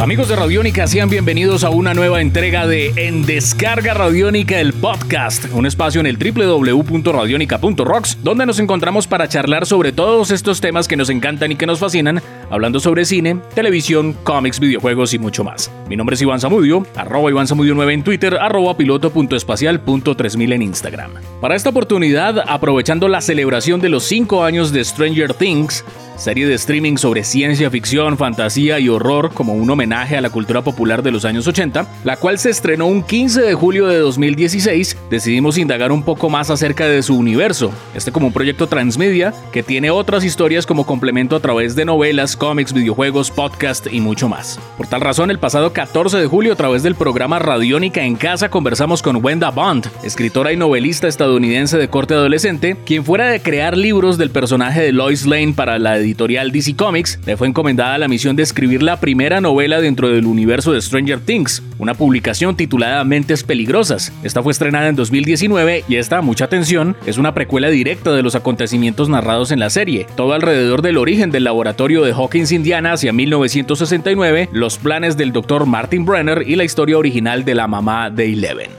Amigos de Radiónica, sean bienvenidos a una nueva entrega de En Descarga Radiónica, el podcast, un espacio en el www.radionica.rocks, donde nos encontramos para charlar sobre todos estos temas que nos encantan y que nos fascinan, hablando sobre cine, televisión, cómics, videojuegos y mucho más. Mi nombre es Iván Zamudio, arroba Iván Zamudio 9 en Twitter, arroba piloto.espacial.3000 en Instagram. Para esta oportunidad, aprovechando la celebración de los 5 años de Stranger Things, serie de streaming sobre ciencia ficción, fantasía y horror como un homenaje a la cultura popular de los años 80, la cual se estrenó un 15 de julio de 2016, decidimos indagar un poco más acerca de su universo, este como un proyecto transmedia que tiene otras historias como complemento a través de novelas, cómics, videojuegos, podcast y mucho más. Por tal razón, el pasado 14 de julio a través del programa Radiónica en Casa conversamos con Wenda Bond, escritora y novelista estadounidense de corte adolescente, quien fuera de crear libros del personaje de Lois Lane para la edición editorial DC Comics, le fue encomendada la misión de escribir la primera novela dentro del universo de Stranger Things, una publicación titulada Mentes Peligrosas. Esta fue estrenada en 2019 y esta, mucha atención, es una precuela directa de los acontecimientos narrados en la serie, todo alrededor del origen del laboratorio de Hawkins, Indiana, hacia 1969, los planes del Dr. Martin Brenner y la historia original de la mamá de Eleven.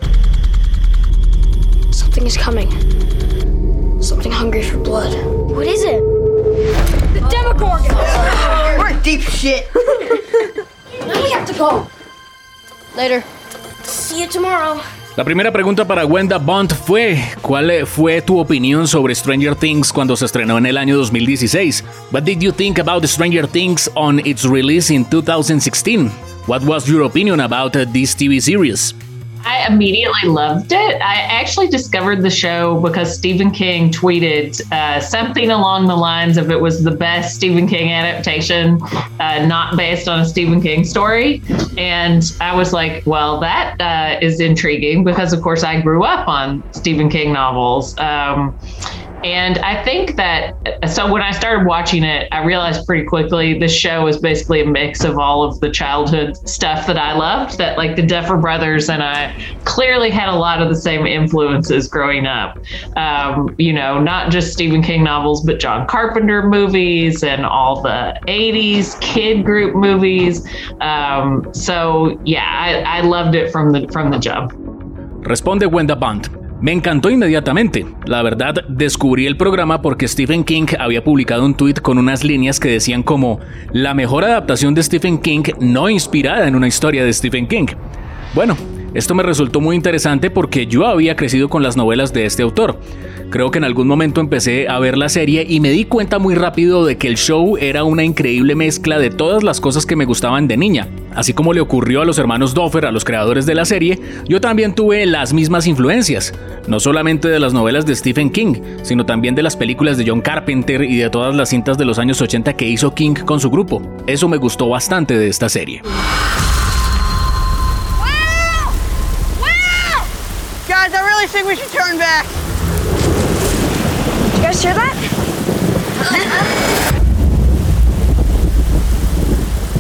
What is it? Demogorgon! We're deep shit. now we have to go. Later. See you tomorrow. La primera pregunta para Wenda Bond fue, ¿cuál fue tu opinión sobre Stranger Things cuando se estrenó en el año 2016? What did you think about Stranger Things on its release in 2016? What was your opinion about this TV series? I immediately loved it. I actually discovered the show because Stephen King tweeted uh, something along the lines of it was the best Stephen King adaptation, uh, not based on a Stephen King story. And I was like, well, that uh, is intriguing because, of course, I grew up on Stephen King novels. Um, and I think that so when I started watching it, I realized pretty quickly this show is basically a mix of all of the childhood stuff that I loved. That like the Duffer Brothers and I clearly had a lot of the same influences growing up. Um, you know, not just Stephen King novels, but John Carpenter movies and all the 80s kid group movies. Um, so yeah, I, I loved it from the from the jump. Responde Wenda Bond. Me encantó inmediatamente. La verdad, descubrí el programa porque Stephen King había publicado un tweet con unas líneas que decían como la mejor adaptación de Stephen King no inspirada en una historia de Stephen King. Bueno, esto me resultó muy interesante porque yo había crecido con las novelas de este autor. Creo que en algún momento empecé a ver la serie y me di cuenta muy rápido de que el show era una increíble mezcla de todas las cosas que me gustaban de niña. Así como le ocurrió a los hermanos Doffer, a los creadores de la serie, yo también tuve las mismas influencias, no solamente de las novelas de Stephen King, sino también de las películas de John Carpenter y de todas las cintas de los años 80 que hizo King con su grupo. Eso me gustó bastante de esta serie. Think we should turn back. You guys hear that?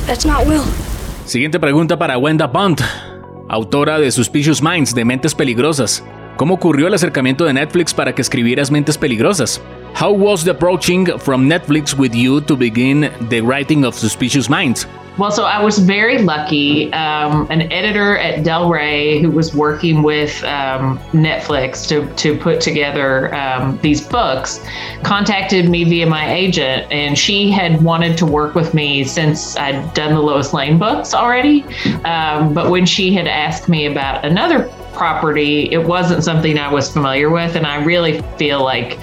That's not Will. Siguiente pregunta para Wenda Bond, autora de Suspicious Minds, de Mentes Peligrosas. ¿Cómo ocurrió el acercamiento de Netflix para que escribieras Mentes Peligrosas? How was the approaching from Netflix with you to begin the writing of Suspicious Minds? Well, so I was very lucky. Um, an editor at Del Rey who was working with um, Netflix to, to put together um, these books contacted me via my agent, and she had wanted to work with me since I'd done the Lois Lane books already. Um, but when she had asked me about another property, it wasn't something I was familiar with, and I really feel like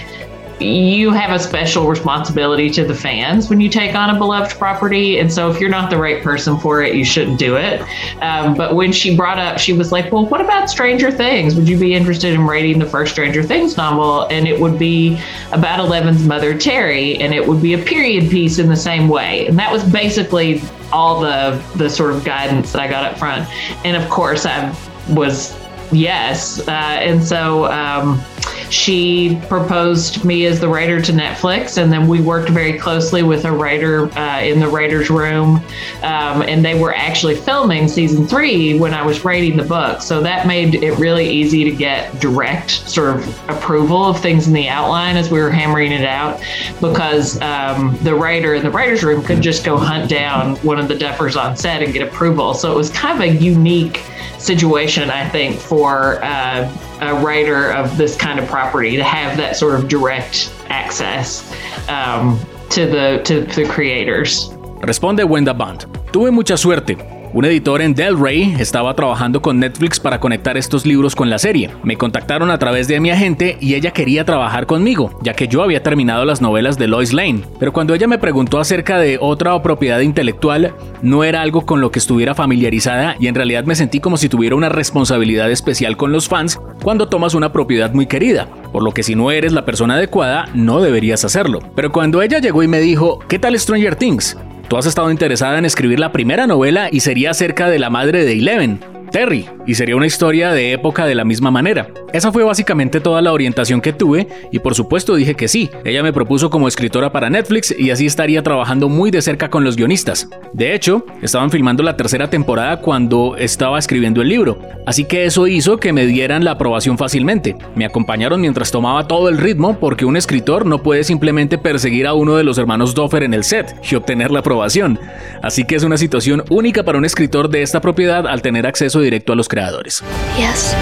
you have a special responsibility to the fans when you take on a beloved property. And so if you're not the right person for it, you shouldn't do it. Um, but when she brought up, she was like, well, what about Stranger Things? Would you be interested in writing the first Stranger Things novel? And it would be about Eleven's mother, Terry, and it would be a period piece in the same way. And that was basically all the, the sort of guidance that I got up front. And of course, I was yes. Uh, and so, um, she proposed me as the writer to Netflix, and then we worked very closely with a writer uh, in the writer's room. Um, and they were actually filming season three when I was writing the book. So that made it really easy to get direct sort of approval of things in the outline as we were hammering it out because um, the writer in the writer's room could just go hunt down one of the duffers on set and get approval. So it was kind of a unique situation, I think, for uh, a writer of this kind of property to have that sort of direct access um, to the to the creators. Responde Wenda Bond. Tuve mucha suerte. Un editor en Delray estaba trabajando con Netflix para conectar estos libros con la serie. Me contactaron a través de mi agente y ella quería trabajar conmigo, ya que yo había terminado las novelas de Lois Lane. Pero cuando ella me preguntó acerca de otra propiedad intelectual, no era algo con lo que estuviera familiarizada y en realidad me sentí como si tuviera una responsabilidad especial con los fans cuando tomas una propiedad muy querida. Por lo que si no eres la persona adecuada, no deberías hacerlo. Pero cuando ella llegó y me dijo, ¿qué tal Stranger Things? Tú has estado interesada en escribir la primera novela y sería acerca de la madre de Eleven. Terry, y sería una historia de época de la misma manera. Esa fue básicamente toda la orientación que tuve y por supuesto dije que sí. Ella me propuso como escritora para Netflix y así estaría trabajando muy de cerca con los guionistas. De hecho, estaban filmando la tercera temporada cuando estaba escribiendo el libro, así que eso hizo que me dieran la aprobación fácilmente. Me acompañaron mientras tomaba todo el ritmo porque un escritor no puede simplemente perseguir a uno de los hermanos Doffer en el set y obtener la aprobación. Así que es una situación única para un escritor de esta propiedad al tener acceso directo a los creadores. Yes.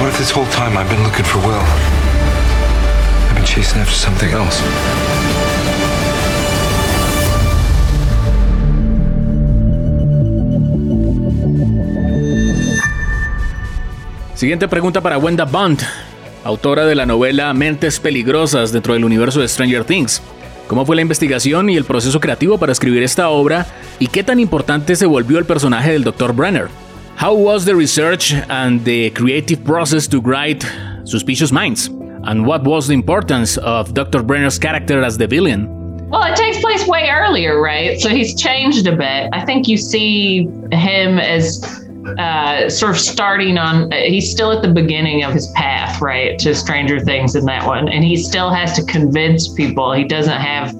What if this whole time I've been looking for Will? I've been chasing after something else. Siguiente pregunta para Wenda Bond, autora de la novela Mentes Peligrosas dentro del universo de Stranger Things. ¿Cómo fue la investigación y el proceso creativo para escribir esta obra? ¿Y qué tan importante se volvió el personaje del Dr. Brenner? How was the research and the creative process to write Suspicious Minds? And what was the importance of Dr. Brenner's character as the villain? Well, it takes place way earlier, right? So he's changed a bit. I think you see him as uh, sort of starting on, he's still at the beginning of his path, right, to Stranger Things in that one. And he still has to convince people. He doesn't have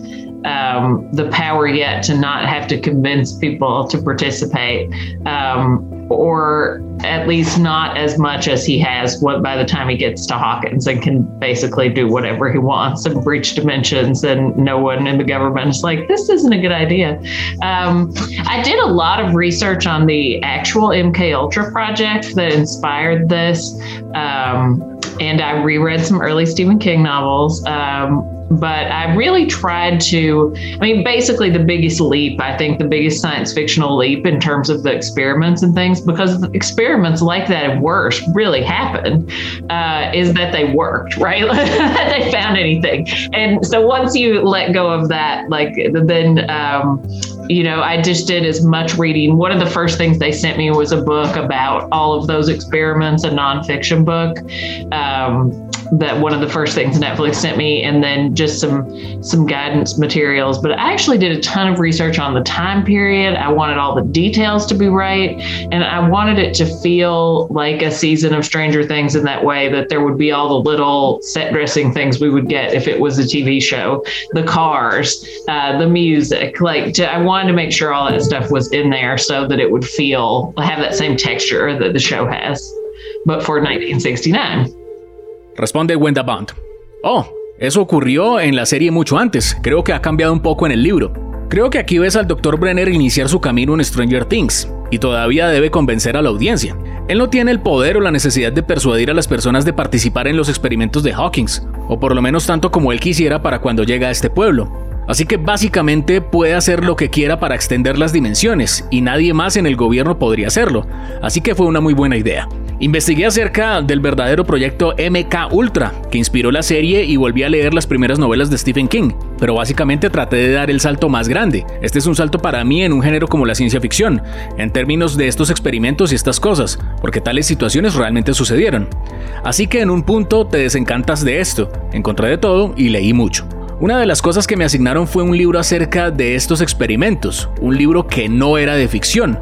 um, the power yet to not have to convince people to participate. Um, or at least not as much as he has what by the time he gets to Hawkins and can basically do whatever he wants and breach dimensions and no one in the government is like this isn't a good idea. Um, I did a lot of research on the actual MK Ultra project that inspired this. Um, and I reread some early Stephen King novels. Um, but I really tried to. I mean, basically, the biggest leap, I think, the biggest science fictional leap in terms of the experiments and things, because experiments like that at worst really happen, uh, is that they worked, right? they found anything. And so once you let go of that, like, then, um, you know, I just did as much reading. One of the first things they sent me was a book about all of those experiments, a nonfiction book. Um, that one of the first things Netflix sent me, and then just some some guidance materials. But I actually did a ton of research on the time period. I wanted all the details to be right, and I wanted it to feel like a season of Stranger Things in that way that there would be all the little set dressing things we would get if it was a TV show, the cars, uh, the music. Like to, I wanted to make sure all that stuff was in there so that it would feel have that same texture that the show has, but for 1969. Responde Wenda Bond. Oh, eso ocurrió en la serie mucho antes. Creo que ha cambiado un poco en el libro. Creo que aquí ves al Dr. Brenner iniciar su camino en Stranger Things, y todavía debe convencer a la audiencia. Él no tiene el poder o la necesidad de persuadir a las personas de participar en los experimentos de Hawkins, o por lo menos tanto como él quisiera para cuando llega a este pueblo. Así que básicamente puede hacer lo que quiera para extender las dimensiones, y nadie más en el gobierno podría hacerlo. Así que fue una muy buena idea. Investigué acerca del verdadero proyecto MK Ultra, que inspiró la serie y volví a leer las primeras novelas de Stephen King, pero básicamente traté de dar el salto más grande. Este es un salto para mí en un género como la ciencia ficción, en términos de estos experimentos y estas cosas, porque tales situaciones realmente sucedieron. Así que en un punto te desencantas de esto, encontré de todo y leí mucho. Una de las cosas que me asignaron fue un libro acerca de estos experimentos, un libro que no era de ficción,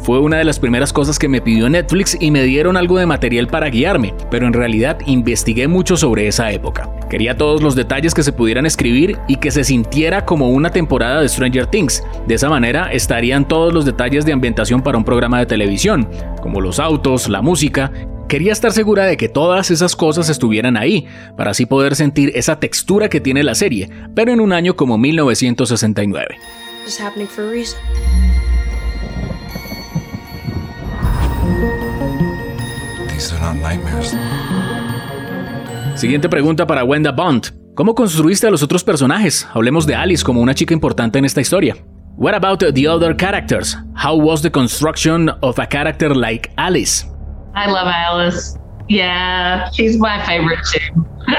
Fue una de las primeras cosas que me pidió Netflix y me dieron algo de material para guiarme, pero en realidad investigué mucho sobre esa época. Quería todos los detalles que se pudieran escribir y que se sintiera como una temporada de Stranger Things. De esa manera estarían todos los detalles de ambientación para un programa de televisión, como los autos, la música Quería estar segura de que todas esas cosas estuvieran ahí, para así poder sentir esa textura que tiene la serie, pero en un año como 1969. Siguiente pregunta para Wenda Bond. ¿Cómo construiste a los otros personajes? Hablemos de Alice como una chica importante en esta historia. What about the other characters? How was the construction of a character like Alice? I love Alice. Yeah, she's my favorite too.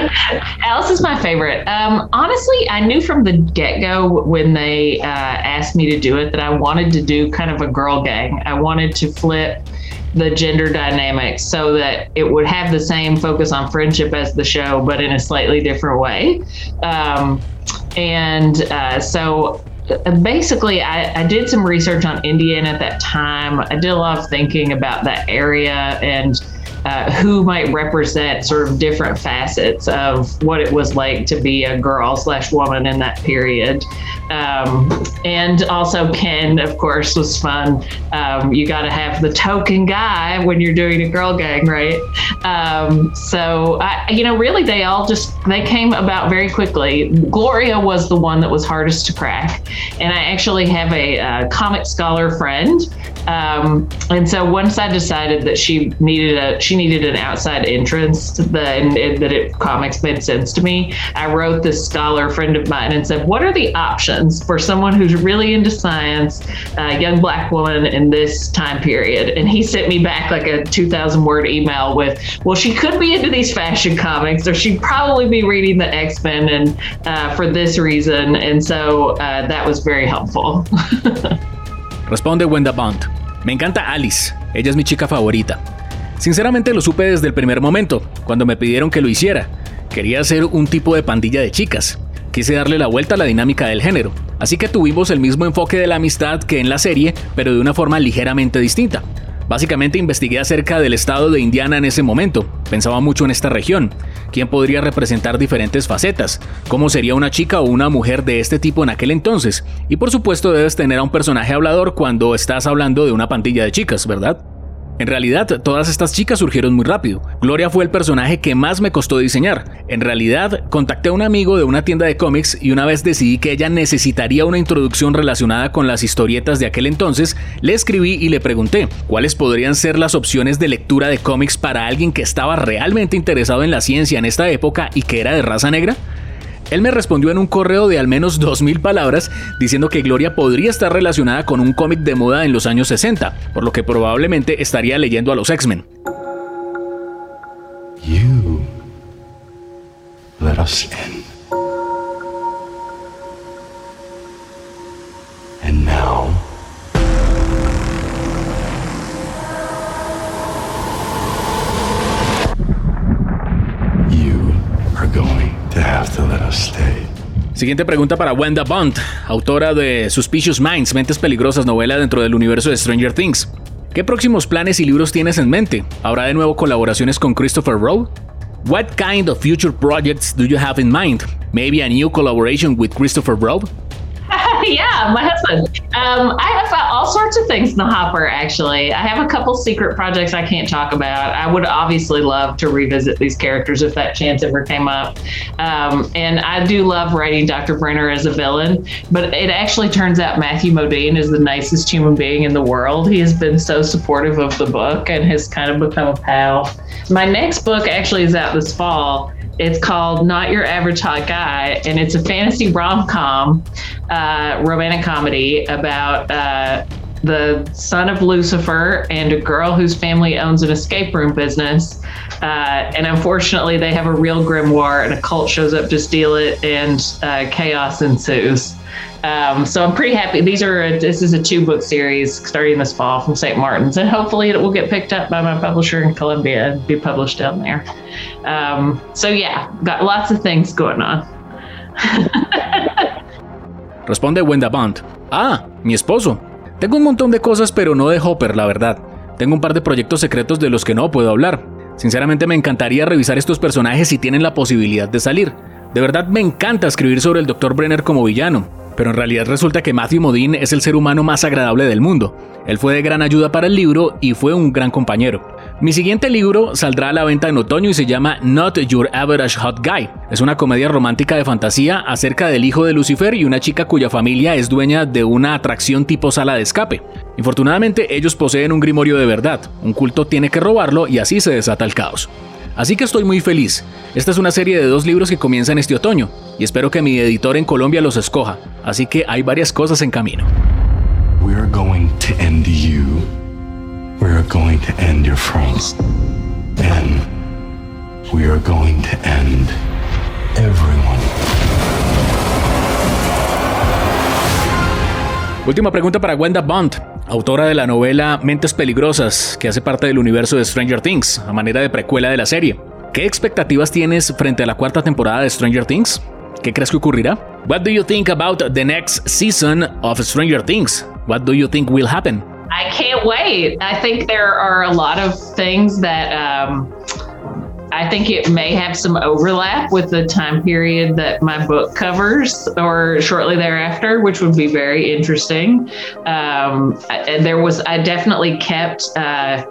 Alice is my favorite. Um, honestly, I knew from the get go when they uh, asked me to do it that I wanted to do kind of a girl gang. I wanted to flip the gender dynamics so that it would have the same focus on friendship as the show, but in a slightly different way. Um, and uh, so basically, I, I, did some research on Indiana at that time. I did a lot of thinking about that area and uh, who might represent sort of different facets of what it was like to be a girl slash woman in that period. Um, and also, Ken, of course, was fun. Um, you got to have the token guy when you're doing a girl gang, right? Um, so, I, you know, really, they all just they came about very quickly. Gloria was the one that was hardest to crack, and I actually have a, a comic scholar friend, um, and so once I decided that she needed a she needed an outside entrance to the, and, and that it comics made sense to me. I wrote this scholar friend of mine and said, "What are the options for someone who's really into science, a young black woman in this time period?" And he sent me back like a 2,000 word email with, "Well, she could be into these fashion comics, or she'd probably be reading the X Men, and uh, for this reason." And so uh, that was very helpful. Responde Wenda Bond. Me encanta Alice. Ella es mi chica favorita. Sinceramente lo supe desde el primer momento, cuando me pidieron que lo hiciera. Quería hacer un tipo de pandilla de chicas. Quise darle la vuelta a la dinámica del género, así que tuvimos el mismo enfoque de la amistad que en la serie, pero de una forma ligeramente distinta. Básicamente investigué acerca del estado de Indiana en ese momento. Pensaba mucho en esta región. ¿Quién podría representar diferentes facetas? ¿Cómo sería una chica o una mujer de este tipo en aquel entonces? Y por supuesto debes tener a un personaje hablador cuando estás hablando de una pandilla de chicas, ¿verdad? En realidad, todas estas chicas surgieron muy rápido. Gloria fue el personaje que más me costó diseñar. En realidad, contacté a un amigo de una tienda de cómics y una vez decidí que ella necesitaría una introducción relacionada con las historietas de aquel entonces, le escribí y le pregunté cuáles podrían ser las opciones de lectura de cómics para alguien que estaba realmente interesado en la ciencia en esta época y que era de raza negra. Él me respondió en un correo de al menos 2.000 palabras diciendo que Gloria podría estar relacionada con un cómic de moda en los años 60, por lo que probablemente estaría leyendo a los X-Men. Siguiente pregunta para Wenda Bond, autora de Suspicious Minds, Mentes Peligrosas, novela dentro del universo de Stranger Things. ¿Qué próximos planes y libros tienes en mente? ¿Habrá de nuevo colaboraciones con Christopher Rowe? What kind of future projects do you have in mind? Maybe a new collaboration with Christopher Rowe? Yeah, my husband. Um, I have all sorts of things in the hopper, actually. I have a couple secret projects I can't talk about. I would obviously love to revisit these characters if that chance ever came up. Um, and I do love writing Dr. Brenner as a villain, but it actually turns out Matthew Modine is the nicest human being in the world. He has been so supportive of the book and has kind of become a pal. My next book actually is out this fall it's called Not Your Average Hot Guy, and it's a fantasy rom com, uh, romantic comedy about uh, the son of Lucifer and a girl whose family owns an escape room business. Uh, and unfortunately, they have a real grimoire, and a cult shows up to steal it, and uh, chaos ensues. Um, so I'm pretty happy. These are this is a two book series starting this fall from St. Martin's, and hopefully it will get picked up by my publisher in Columbia and be published down there. Um, so yeah, got lots of things going on. Responde Wenda Bond. Ah, mi esposo. Tengo un montón de cosas, pero no de Hopper, la verdad. Tengo un par de proyectos secretos de los que no puedo hablar. Sinceramente me encantaría revisar estos personajes si tienen la posibilidad de salir. De verdad me encanta escribir sobre el Dr. Brenner como villano, pero en realidad resulta que Matthew Modine es el ser humano más agradable del mundo. Él fue de gran ayuda para el libro y fue un gran compañero. Mi siguiente libro saldrá a la venta en otoño y se llama Not Your Average Hot Guy. Es una comedia romántica de fantasía acerca del hijo de Lucifer y una chica cuya familia es dueña de una atracción tipo sala de escape. Infortunadamente, ellos poseen un grimorio de verdad. Un culto tiene que robarlo y así se desata el caos. Así que estoy muy feliz. Esta es una serie de dos libros que comienzan este otoño y espero que mi editor en Colombia los escoja. Así que hay varias cosas en camino. going to end you. Going to end your friends. And we are going to end everyone. Última pregunta para Wenda Bond, autora de la novela Mentes Peligrosas, que hace parte del universo de Stranger Things, a manera de precuela de la serie. ¿Qué expectativas tienes frente a la cuarta temporada de Stranger Things? ¿Qué crees que ocurrirá? What do you think about the next season of Stranger Things? What do you think will happen? I can't wait. I think there are a lot of things that um, I think it may have some overlap with the time period that my book covers or shortly thereafter, which would be very interesting. Um, there was, I definitely kept. Uh,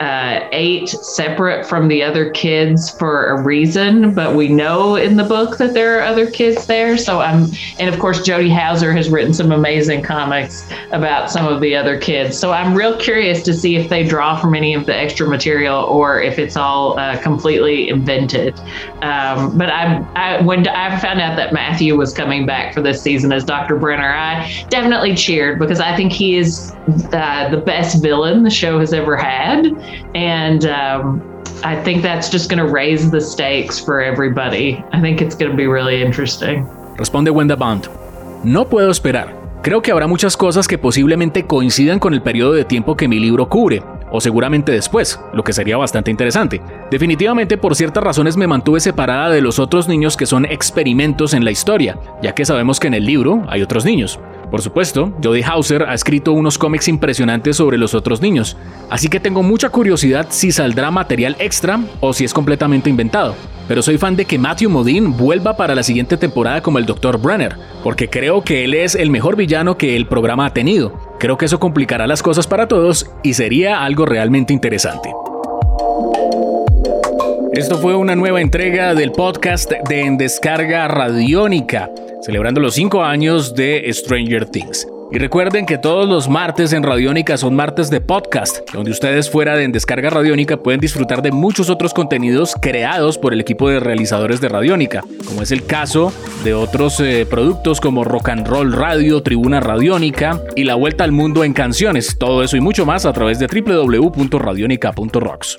uh, eight separate from the other kids for a reason, but we know in the book that there are other kids there. So I'm, and of course, Jody Hauser has written some amazing comics about some of the other kids. So I'm real curious to see if they draw from any of the extra material or if it's all uh, completely invented. Um, but I, I, when I found out that Matthew was coming back for this season as Dr. Brenner, I definitely cheered because I think he is uh, the best villain the show has ever had. And um, I think that's just going to raise the stakes for everybody. I think it's going to be really interesting. Responde Wenda Bond. No puedo esperar. Creo que habrá muchas cosas que posiblemente coincidan con el periodo de tiempo que mi libro cubre, o seguramente después, lo que sería bastante interesante. Definitivamente por ciertas razones me mantuve separada de los otros niños que son experimentos en la historia, ya que sabemos que en el libro hay otros niños. Por supuesto, Jody Hauser ha escrito unos cómics impresionantes sobre los otros niños, así que tengo mucha curiosidad si saldrá material extra o si es completamente inventado. Pero soy fan de que Matthew Modine vuelva para la siguiente temporada como el Dr. Brenner, porque creo que él es el mejor villano que el programa ha tenido. Creo que eso complicará las cosas para todos y sería algo realmente interesante. Esto fue una nueva entrega del podcast de En Descarga Radiónica celebrando los 5 años de Stranger Things. Y recuerden que todos los martes en Radiónica son martes de podcast, donde ustedes fuera de en Descarga Radiónica pueden disfrutar de muchos otros contenidos creados por el equipo de realizadores de Radiónica, como es el caso de otros eh, productos como Rock and Roll Radio, Tribuna Radiónica y La Vuelta al Mundo en Canciones. Todo eso y mucho más a través de www.radionica.rocks.